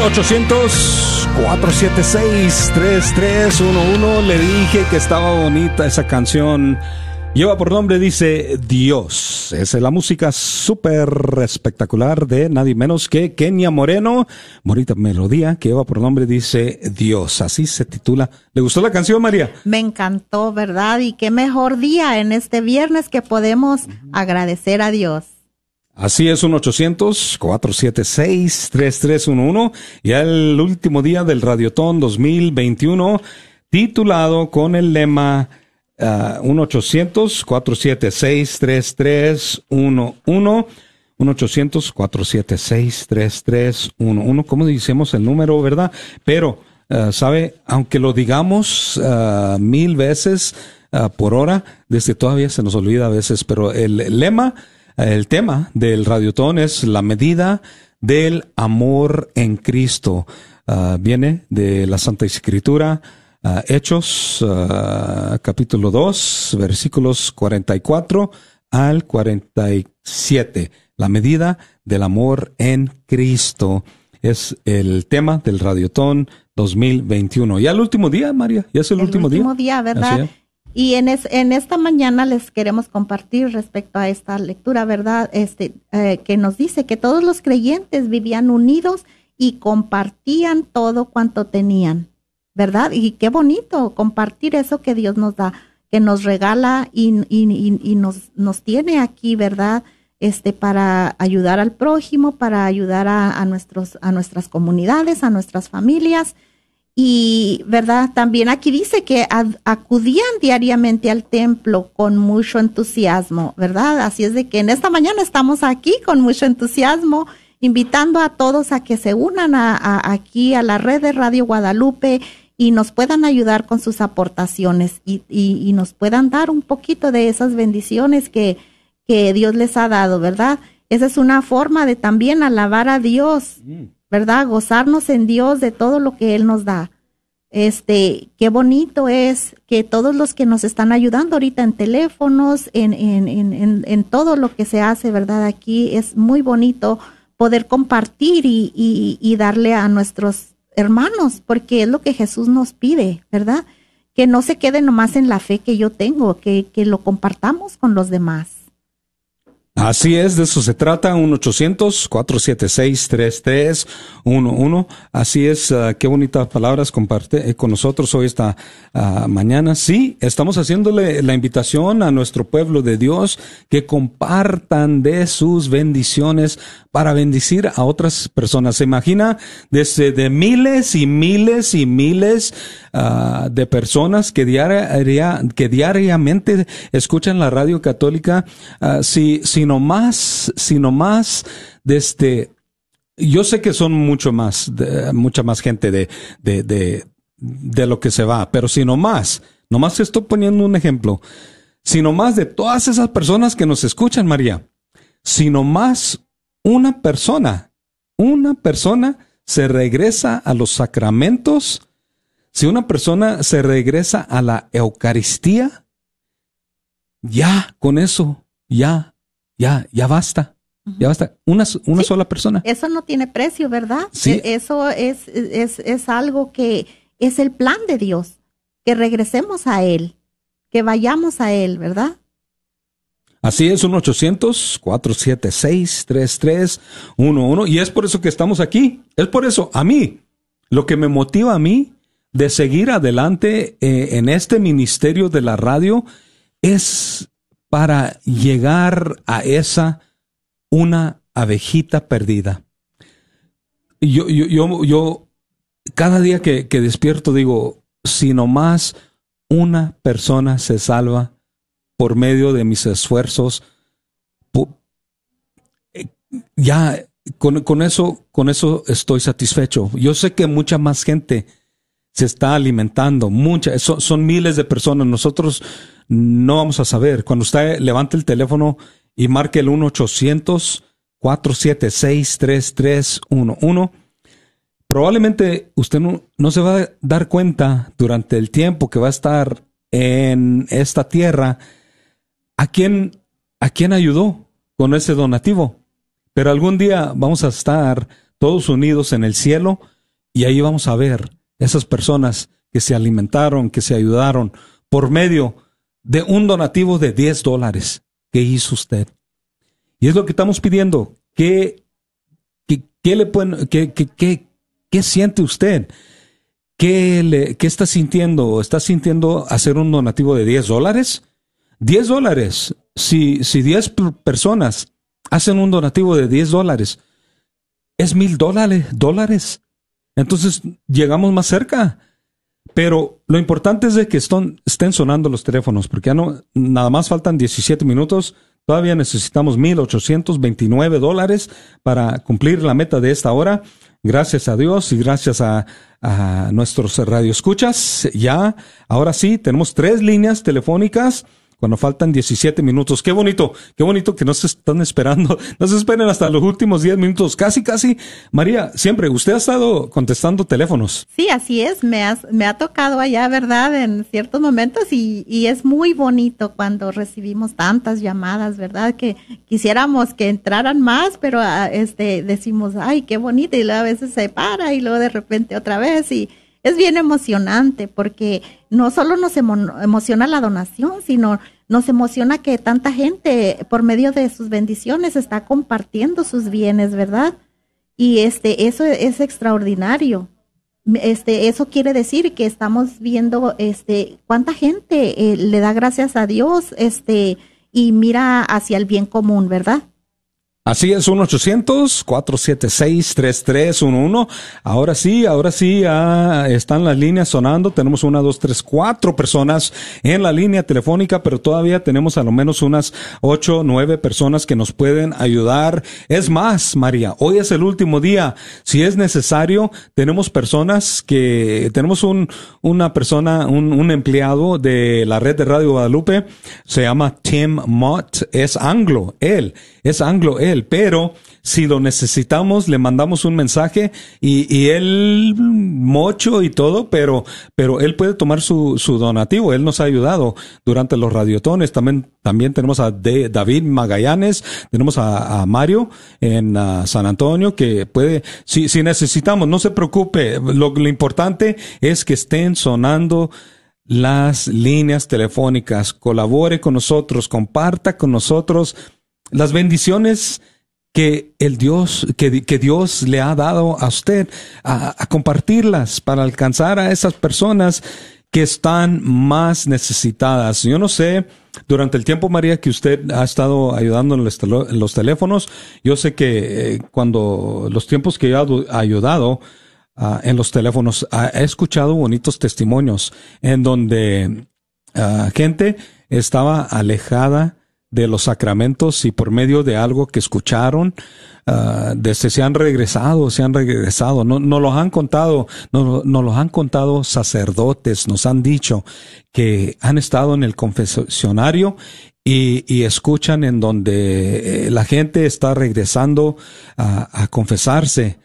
1-800-476-3311. Le dije que estaba bonita esa canción. Lleva por nombre, dice Dios. Es la música súper espectacular de nadie menos que Kenia Moreno. Bonita melodía que lleva por nombre, dice Dios. Así se titula. ¿Le gustó la canción, María? Me encantó, ¿verdad? Y qué mejor día en este viernes que podemos agradecer a Dios. Así es, un 800-476-3311. Y el último día del Radiotón 2021, titulado con el lema uh, 1-800-476-3311. 1-800-476-3311. ¿Cómo decimos el número, verdad? Pero, uh, ¿sabe? Aunque lo digamos uh, mil veces uh, por hora, desde todavía se nos olvida a veces, pero el lema el tema del radiotón es la medida del amor en Cristo. Ah, viene de la Santa Escritura, ah, Hechos, uh, capítulo 2, versículos 44 al 47. La medida del amor en Cristo es el tema del Radiotón 2021. Ya el último día, María, ya es el, último, día. El último día, ¿verdad? Y en, en esta mañana les queremos compartir respecto a esta lectura, ¿verdad? Este, eh, que nos dice que todos los creyentes vivían unidos y compartían todo cuanto tenían, ¿verdad? Y qué bonito compartir eso que Dios nos da, que nos regala y, nos, nos tiene aquí, ¿verdad? Este, para ayudar al prójimo, para ayudar a, nuestros, a nuestras comunidades, a nuestras familias y, ¿verdad? También aquí dice que acudían diariamente al templo con mucho entusiasmo, ¿verdad? Así es de que en esta mañana estamos aquí con mucho entusiasmo, invitando a todos a que se unan aquí a la red de Radio Guadalupe y nos puedan ayudar con sus aportaciones y, y, nos puedan dar un poquito de esas bendiciones que, que Dios les ha dado, ¿verdad? Esa es una forma de también alabar a Dios. Mm. ¿Verdad? Gozarnos en Dios de todo lo que Él nos da. Este, qué bonito es que todos los que nos están ayudando ahorita en teléfonos, en, en, en, en todo lo que se hace, ¿verdad? Aquí es muy bonito poder compartir y, y, y darle a nuestros hermanos, porque es lo que Jesús nos pide, ¿verdad? Que no se quede nomás en la fe que yo tengo, que, que lo compartamos con los demás. Así es, de eso se trata, 1-800-476-3311. Así es, uh, qué bonitas palabras comparte eh, con nosotros hoy esta uh, mañana. Sí, estamos haciéndole la invitación a nuestro pueblo de Dios que compartan de sus bendiciones para bendecir a otras personas. Se imagina desde de miles y miles y miles uh, de personas que, diaria, que diariamente escuchan la radio católica, si sino más, sino más de este, yo sé que son mucho más, mucha más gente de, de, de, lo que se va, pero sino más, nomás estoy poniendo un ejemplo, sino más de todas esas personas que nos escuchan, María, sino más una persona, una persona se regresa a los sacramentos, si una persona se regresa a la Eucaristía, ya con eso, ya ya, ya basta. Ya basta. Una, una sola persona. Eso no tiene precio, ¿verdad? Sí. E, eso es, es, es algo que es el plan de Dios. Que regresemos a Él. Que vayamos a Él, ¿verdad? Así es, 1-800-476-3311. Y es por eso que estamos aquí. Es por eso, a mí, lo que me motiva a mí de seguir adelante eh, en este ministerio de la radio es para llegar a esa una abejita perdida. Yo, yo, yo, yo cada día que, despierto digo, si nomás una persona se salva por medio de mis esfuerzos, ya con, con, eso, con eso estoy satisfecho. Yo sé que mucha más gente se está alimentando, mucha, son, son miles de personas. Nosotros no vamos a saber. Cuando usted levante el teléfono y marque el 1-800-476-3311, probablemente usted no, no, se va a dar cuenta durante el tiempo que va a estar en esta tierra a quién, a quién ayudó con ese donativo. Pero algún día vamos a estar todos unidos en el cielo y ahí vamos a ver esas personas que se alimentaron, que se ayudaron por medio de un donativo de 10 dólares que hizo usted. Y es lo que estamos pidiendo. ¿Qué, qué, qué, siente usted? ¿Qué, ¿Qué está sintiendo? ¿Está sintiendo hacer un donativo de 10 dólares? 10 dólares. Si, si 10 personas hacen un donativo de 10 dólares, es mil dólares, dólares. Entonces llegamos más cerca. Pero lo importante es de que estén sonando los teléfonos, porque ya no, nada más faltan 17 minutos. Todavía necesitamos 1.829 dólares para cumplir la meta de esta hora. Gracias a Dios y gracias a, a nuestros radioescuchas. Ya, ahora sí, tenemos tres líneas telefónicas cuando faltan 17 minutos. Qué bonito, qué bonito que nos están esperando. No se esperen hasta los últimos 10 minutos. Casi, casi. María, siempre, usted ha estado contestando teléfonos. Sí, así es. Me, me ha tocado allá, ¿verdad? En ciertos momentos y, y es muy bonito cuando recibimos tantas llamadas, ¿verdad? Que quisiéramos que entraran más, pero ah, este decimos, ay, qué bonito. Y luego a veces se para y luego de repente otra vez y es bien emocionante porque no solo nos emociona la donación, sino nos emociona que tanta gente por medio de sus bendiciones está compartiendo sus bienes, ¿verdad? Y este eso es extraordinario. Este eso quiere decir que estamos viendo este cuánta gente eh, le da gracias a Dios, este y mira hacia el bien común, ¿verdad? Así es, 1-800-476-3311. Ahora sí, ahora sí, ah, están las líneas sonando. Tenemos una, dos, tres, cuatro personas en la línea telefónica, pero todavía tenemos a lo menos unas ocho, nueve personas que nos pueden ayudar. Es más, María, hoy es el último día. Si es necesario, tenemos personas que, tenemos un, una persona, un, un empleado de la red de Radio Guadalupe, se llama Tim Mott, es anglo, él, es anglo, él pero si lo necesitamos, le mandamos un mensaje y, él mocho y todo, pero, pero él puede tomar su, donativo. Él nos ha ayudado durante los radiotones. También, también tenemos a David Magallanes, tenemos a, Mario en San Antonio que puede, si, si necesitamos, no se preocupe. Lo importante es que estén sonando las líneas telefónicas, colabore con nosotros, comparta con nosotros las bendiciones que el Dios, que, Dios le ha dado a usted, a, compartirlas para alcanzar a esas personas que están más necesitadas. Yo no sé, durante el tiempo, María, que usted ha estado ayudando en los, teléfonos, yo sé que eh, cuando los tiempos que yo ayudado ah, en los teléfonos, he escuchado bonitos testimonios en donde ah, gente estaba alejada de los sacramentos y por medio de algo que escucharon, desde se han regresado, se han regresado, no, no los han contado, no, no los han contado sacerdotes, nos han dicho que han estado en el confesionario y, y escuchan en donde eh, la gente está regresando a, a confesarse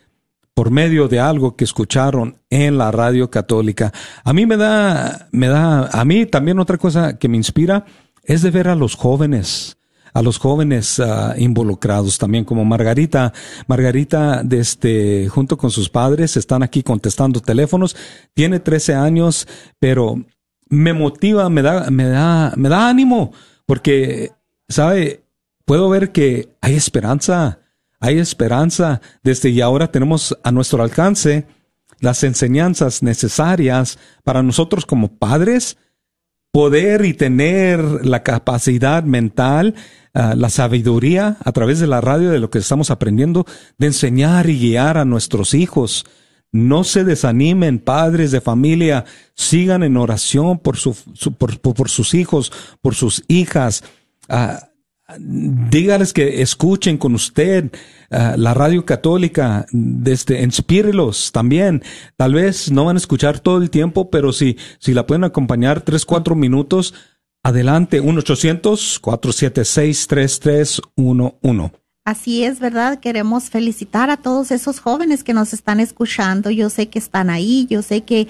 por medio de algo que escucharon en la radio católica. A mí me da, me da, a mí también otra cosa que me inspira, es de ver a los jóvenes, a los jóvenes ah, involucrados también, como Margarita. Margarita, este, junto con sus padres, están aquí contestando teléfonos. Tiene 13 años, pero me motiva, me da, me da, me da ánimo, porque, ¿sabe? Puedo ver que hay esperanza, hay esperanza. Desde y ahora tenemos a nuestro alcance las enseñanzas necesarias para nosotros como padres poder y tener la capacidad mental, ah, la sabiduría a través de la radio de lo que estamos aprendiendo, de enseñar y guiar a nuestros hijos. No se desanimen, padres de familia, sigan en oración por, su, por, sus hijos, por sus hijas. Ah, dígales que escuchen con usted uh, la radio católica, desde, inspírelos también. Tal vez no van a escuchar todo el tiempo, pero si, si la pueden acompañar tres, cuatro minutos, adelante, 1-800-476-3311. Así es, ¿verdad? Queremos felicitar a todos esos jóvenes que nos están escuchando. Yo sé que están ahí, yo sé que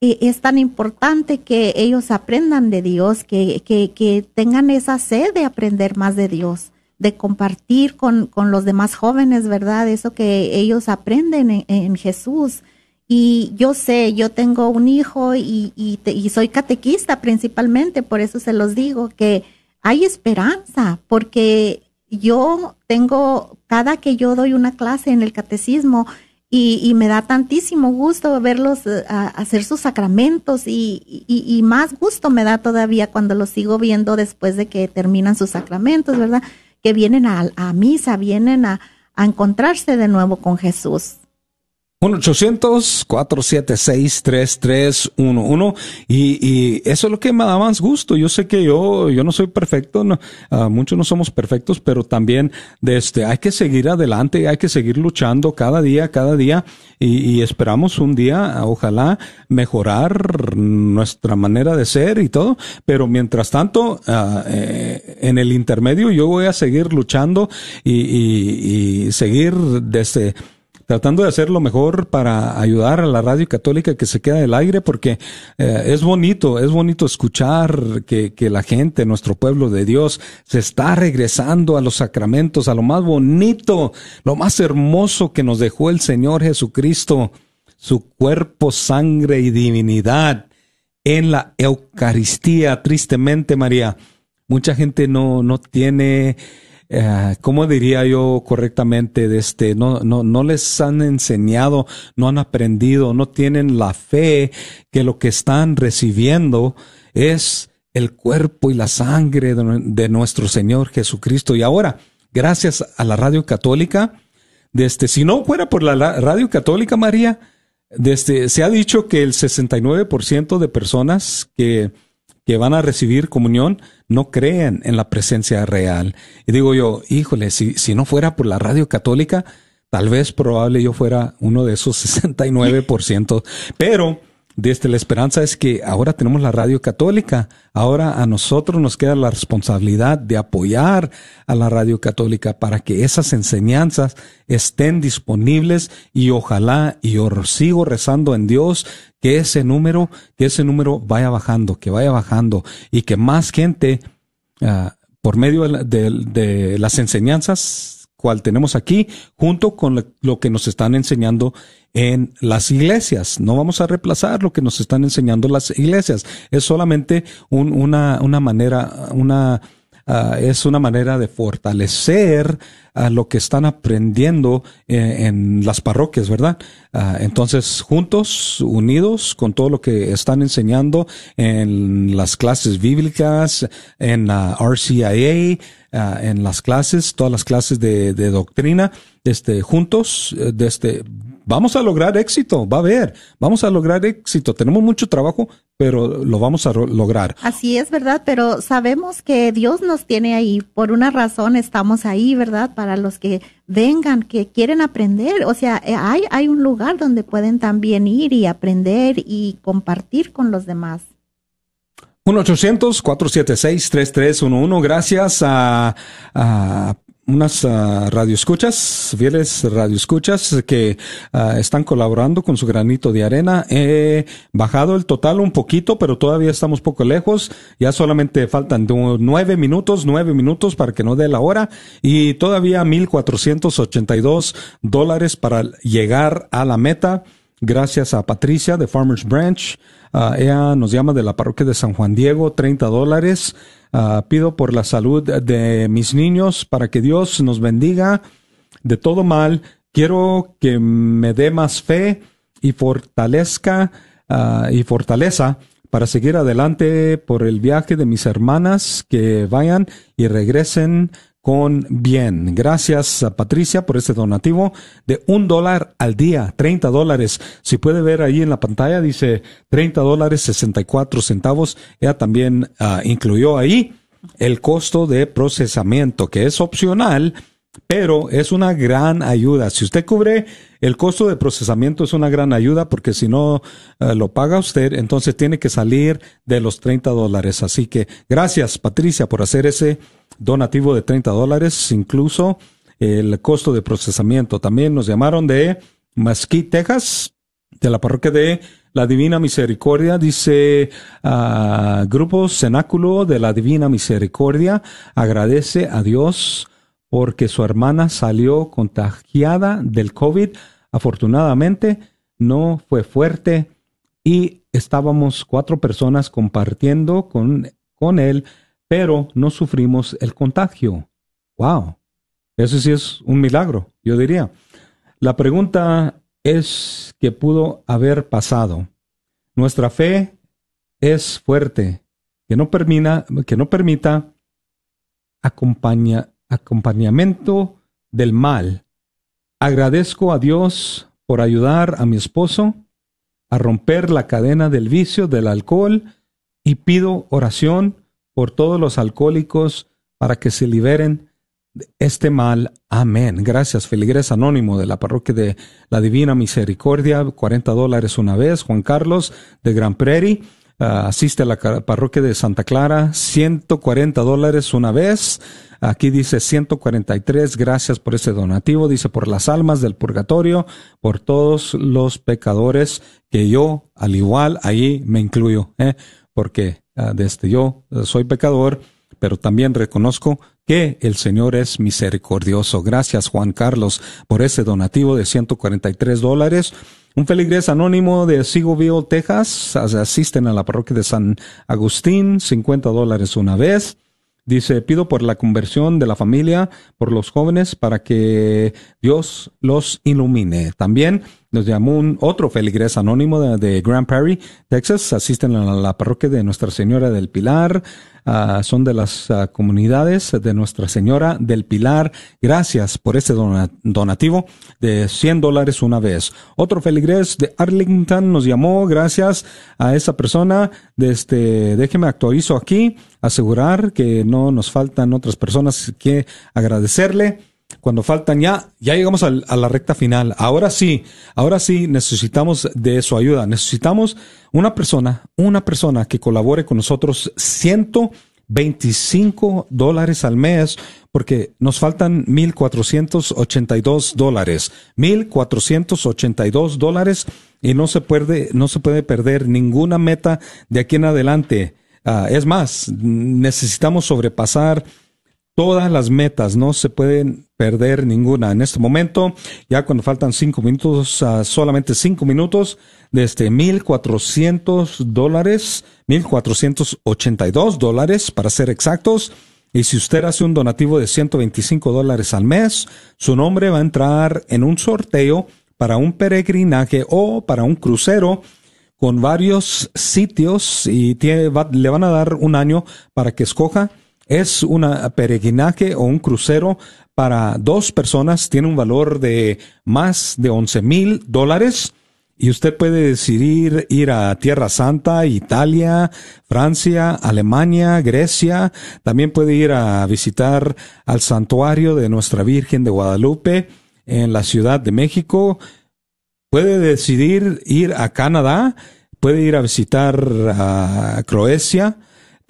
es tan importante que ellos aprendan de Dios, que, que, tengan esa sed de aprender más de Dios, de compartir con, con los demás jóvenes, ¿verdad? Eso que ellos aprenden en, Jesús. Y yo sé, yo tengo un hijo y, y, y, soy catequista principalmente, por eso se los digo, que hay esperanza, porque yo tengo, cada que yo doy una clase en el catecismo, y, y, me da tantísimo gusto verlos eh, hacer sus sacramentos y, y, más gusto me da todavía cuando los sigo viendo después de que terminan sus sacramentos, ¿verdad? Que vienen a, a misa, vienen a, a encontrarse de nuevo con Jesús. 1-800-476-3311 y, y eso es lo que me da más gusto. Yo sé que yo, yo no soy perfecto, no, uh, muchos no somos perfectos, pero también de este, hay que seguir adelante, hay que seguir luchando cada día, cada día. Y, y esperamos un día, ojalá, mejorar nuestra manera de ser y todo, pero mientras tanto, uh, en el intermedio yo voy a seguir luchando y, y, y seguir desde tratando de hacer lo mejor para ayudar a la radio católica que se queda del aire, porque eh, es bonito, es bonito escuchar que, que la gente, nuestro pueblo de Dios, se está regresando a los sacramentos, a lo más bonito, lo más hermoso que nos dejó el Señor Jesucristo, su cuerpo, sangre y divinidad en la Eucaristía. Tristemente, María, mucha gente no, no tiene eh, ¿cómo diría yo correctamente? De este, no, no, no les han enseñado, no han aprendido, no tienen la fe que lo que están recibiendo es el cuerpo y la sangre de, nuestro Señor Jesucristo. Y ahora, gracias a la radio católica. Desde, este, si no fuera por la radio católica, María, desde, este, se ha dicho que el 69% de personas que, que van a recibir comunión no creen en la presencia real. Y digo yo, híjole, si, si no fuera por la radio católica, tal vez probable yo fuera uno de esos 69%. Pero desde la esperanza es que ahora tenemos la radio católica, ahora a nosotros nos queda la responsabilidad de apoyar a la radio católica para que esas enseñanzas estén disponibles y ojalá, y yo sigo rezando en Dios, que ese número, que ese número vaya bajando, que vaya bajando y que más gente, ah, por medio de las enseñanzas cual tenemos aquí, junto con lo que nos están enseñando en las iglesias. No vamos a reemplazar lo que nos están enseñando las iglesias. Es solamente una, una manera, una, ah, es una manera de fortalecer a lo que están aprendiendo eh, en las parroquias, ¿verdad? Ah, entonces, juntos, unidos con todo lo que están enseñando en las clases bíblicas, en la RCIA, en las clases, todas las clases de, de doctrina, este, juntos, desde, este, vamos a lograr éxito, va a haber, vamos a lograr éxito. Tenemos mucho trabajo, pero lo vamos a lograr. Así es, ¿verdad? Pero sabemos que Dios nos tiene ahí, por una razón estamos ahí, ¿verdad? Para los que vengan, que quieren aprender, o sea, eh, hay, hay un lugar donde pueden también ir y aprender y compartir con los demás. 1-800-476-3311. Gracias a, a unas uh, radioescuchas, fieles radioescuchas que ah, están colaborando con su granito de arena. He bajado el total un poquito, pero todavía estamos poco lejos. Ya solamente faltan nueve minutos, nueve minutos para que no dé la hora y todavía mil cuatrocientos ochenta y dos dólares para llegar a la meta. Gracias a Patricia de Farmers Branch. Ah, ella nos llama de la parroquia de San Juan Diego, 30 dólares. Ah, pido por la salud de mis niños para que Dios nos bendiga de todo mal. Quiero que me dé más fe y fortalezca ah, y fortaleza para seguir adelante por el viaje de mis hermanas que vayan y regresen con bien. Gracias a Patricia por este donativo de un dólar al día, 30 dólares. Si puede ver ahí en la pantalla, dice 30 dólares 64 centavos. Ella también ah, incluyó ahí el costo de procesamiento, que es opcional, pero es una gran ayuda. Si usted cubre el costo de procesamiento es una gran ayuda porque si no ah, lo paga usted, entonces tiene que salir de los 30 dólares. Así que gracias Patricia por hacer ese donativo de 30 dólares, incluso el costo de procesamiento. También nos llamaron de Mesquite, Texas, de la parroquia de la Divina Misericordia, dice uh, Grupo Cenáculo de la Divina Misericordia, agradece a Dios porque su hermana salió contagiada del COVID. Afortunadamente, no fue fuerte y estábamos cuatro personas compartiendo con, con él pero no sufrimos el contagio. ¡Wow! Eso sí es un milagro, yo diría. La pregunta es qué pudo haber pasado. Nuestra fe es fuerte, que no, permita, que no permita acompañamiento del mal. Agradezco a Dios por ayudar a mi esposo a romper la cadena del vicio del alcohol y pido oración por todos los alcohólicos para que se liberen de este mal. Amén. Gracias, Feligres Anónimo de la parroquia de la Divina Misericordia, 40 dólares una vez. Juan Carlos de Gran Prairie. Ah, asiste a la parroquia de Santa Clara, 140 dólares una vez. Aquí dice 143, gracias por ese donativo. Dice por las almas del purgatorio, por todos los pecadores que yo, al igual, ahí me incluyo, ¿eh? porque Ah, desde yo eh, soy pecador, pero también reconozco que el Señor es misericordioso. Gracias, Juan Carlos, por ese donativo de 143 dólares. Un feligrés anónimo de Sigoville, Texas, asisten a la parroquia de San Agustín, 50 dólares una vez. Dice, pido por la conversión de la familia, por los jóvenes, para que Dios los ilumine. También nos llamó un otro feligrés anónimo de, Grand Prairie, Texas. Asisten a la, parroquia de Nuestra Señora del Pilar. Ah, son de las ah, comunidades de Nuestra Señora del Pilar. Gracias por este donativo de 100 dólares una vez. Otro feligrés de Arlington nos llamó. Gracias a esa persona. Este, déjeme actualizo aquí. Asegurar que no nos faltan otras personas que agradecerle cuando faltan ya, ya llegamos a la recta final. Ahora sí, ahora sí necesitamos de su ayuda. Necesitamos una persona, una persona que colabore con nosotros 125 dólares al mes porque nos faltan 1.482 dólares. 1.482 dólares y no se puede, no se puede perder ninguna meta de aquí en adelante. Ah, es más, necesitamos sobrepasar todas las metas, no se pueden perder ninguna. En este momento, ya cuando faltan cinco minutos, uh, solamente cinco minutos, desde 1.400 dólares, 1.482 dólares para ser exactos. Y si usted hace un donativo de 125 dólares al mes, su nombre va a entrar en un sorteo para un peregrinaje o para un crucero con varios sitios y le van a dar un año para que escoja es un peregrinaje o un crucero para dos personas. Tiene un valor de más de 11 mil dólares. Y usted puede decidir ir a Tierra Santa, Italia, Francia, Alemania, Grecia. También puede ir a visitar al santuario de Nuestra Virgen de Guadalupe en la Ciudad de México. Puede decidir ir a Canadá. Puede ir a visitar a Croacia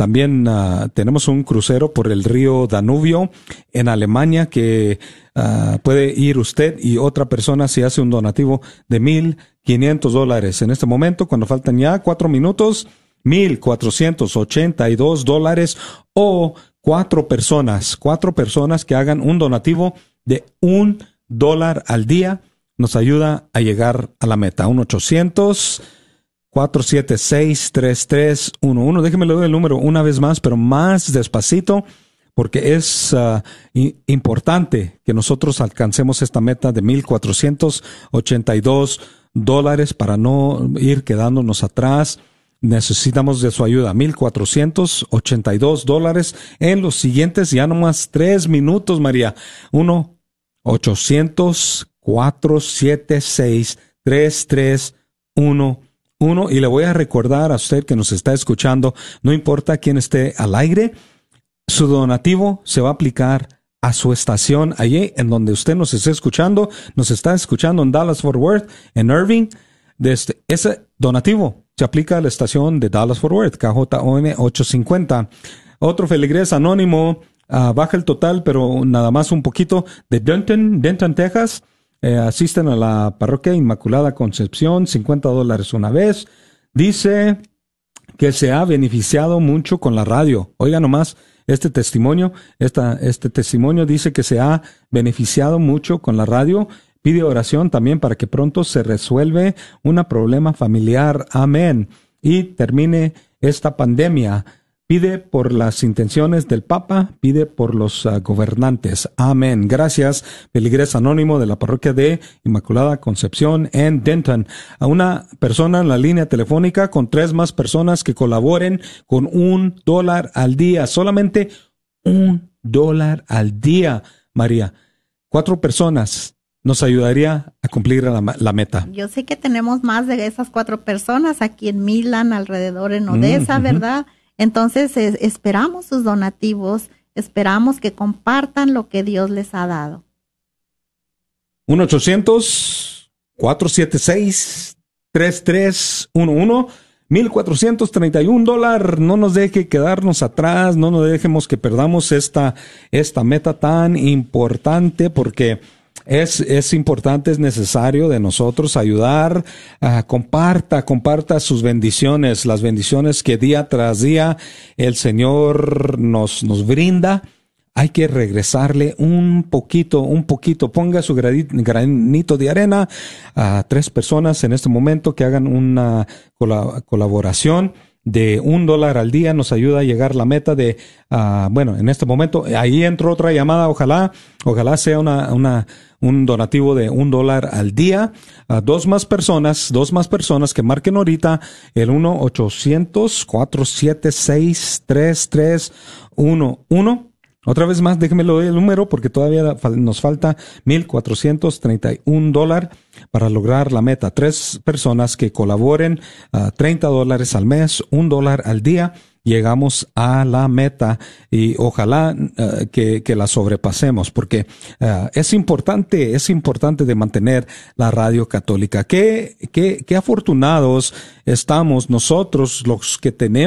también ah, tenemos un crucero por el río Danubio en Alemania que ah, puede ir usted y otra persona si hace un donativo de mil quinientos dólares. En este momento, cuando faltan ya cuatro minutos, mil cuatrocientos ochenta y dos dólares o cuatro personas, cuatro personas que hagan un donativo de un dólar al día nos ayuda a llegar a la meta. Un ochocientos 476-3311. Déjeme leer el número una vez más, pero más despacito, porque es uh, importante que nosotros alcancemos esta meta de 1.482 dólares para no ir quedándonos atrás. Necesitamos de su ayuda. 1.482 dólares en los siguientes ya nomás tres minutos, María. 1 800 476 3311 uno, y le voy a recordar a usted que nos está escuchando, no importa quién esté al aire, su donativo se va a aplicar a su estación allí en donde usted nos esté escuchando, nos está escuchando en Dallas Fort Worth, en Irving, desde ese donativo se aplica a la estación de Dallas Fort Worth, KJON 850. Otro feligrés anónimo, ah, baja el total, pero nada más un poquito, de Denton, Denton, Texas, eh, asisten a la parroquia Inmaculada Concepción, 50 dólares una vez. Dice que se ha beneficiado mucho con la radio. Oiga nomás, este testimonio, esta, este testimonio dice que se ha beneficiado mucho con la radio. Pide oración también para que pronto se resuelve un problema familiar. Amén. Y termine esta pandemia pide por las intenciones del Papa, pide por los ah, gobernantes. Amén. Gracias, Peligres Anónimo de la parroquia de Inmaculada Concepción en Denton. A una persona en la línea telefónica con tres más personas que colaboren con un dólar al día. Solamente un dólar al día, María. Cuatro personas nos ayudaría a cumplir la, meta. Yo sé que tenemos más de esas cuatro personas aquí en Milán, alrededor en Odessa, mm, ¿verdad? Entonces esperamos sus donativos, esperamos que compartan lo que Dios les ha dado. 1-800-476-3311. 1431 dólares. No nos deje quedarnos atrás, no nos dejemos que perdamos esta, esta meta tan importante porque es, es importante, es necesario de nosotros ayudar, uh, comparta, comparta sus bendiciones, las bendiciones que día tras día el Señor nos, nos brinda. Hay que regresarle un poquito, un poquito. Ponga su granito de arena a tres personas en este momento que hagan una colaboración de un dólar al día nos ayuda a llegar a la meta de, uh, bueno, en este momento, ahí entró otra llamada, ojalá, ojalá sea una, una, un donativo de un dólar al día. a dos más personas, dos más personas que marquen ahorita el 1-800-476-3311. Otra vez más, déjenme el número porque todavía nos falta 1.431 dólares para lograr la meta. Tres personas que colaboren a ah, 30 dólares al mes, un dólar al día llegamos a la meta y ojalá eh, que, la sobrepasemos porque eh, es importante, es importante de mantener la radio católica. Qué, qué, qué afortunados estamos nosotros los que tenemos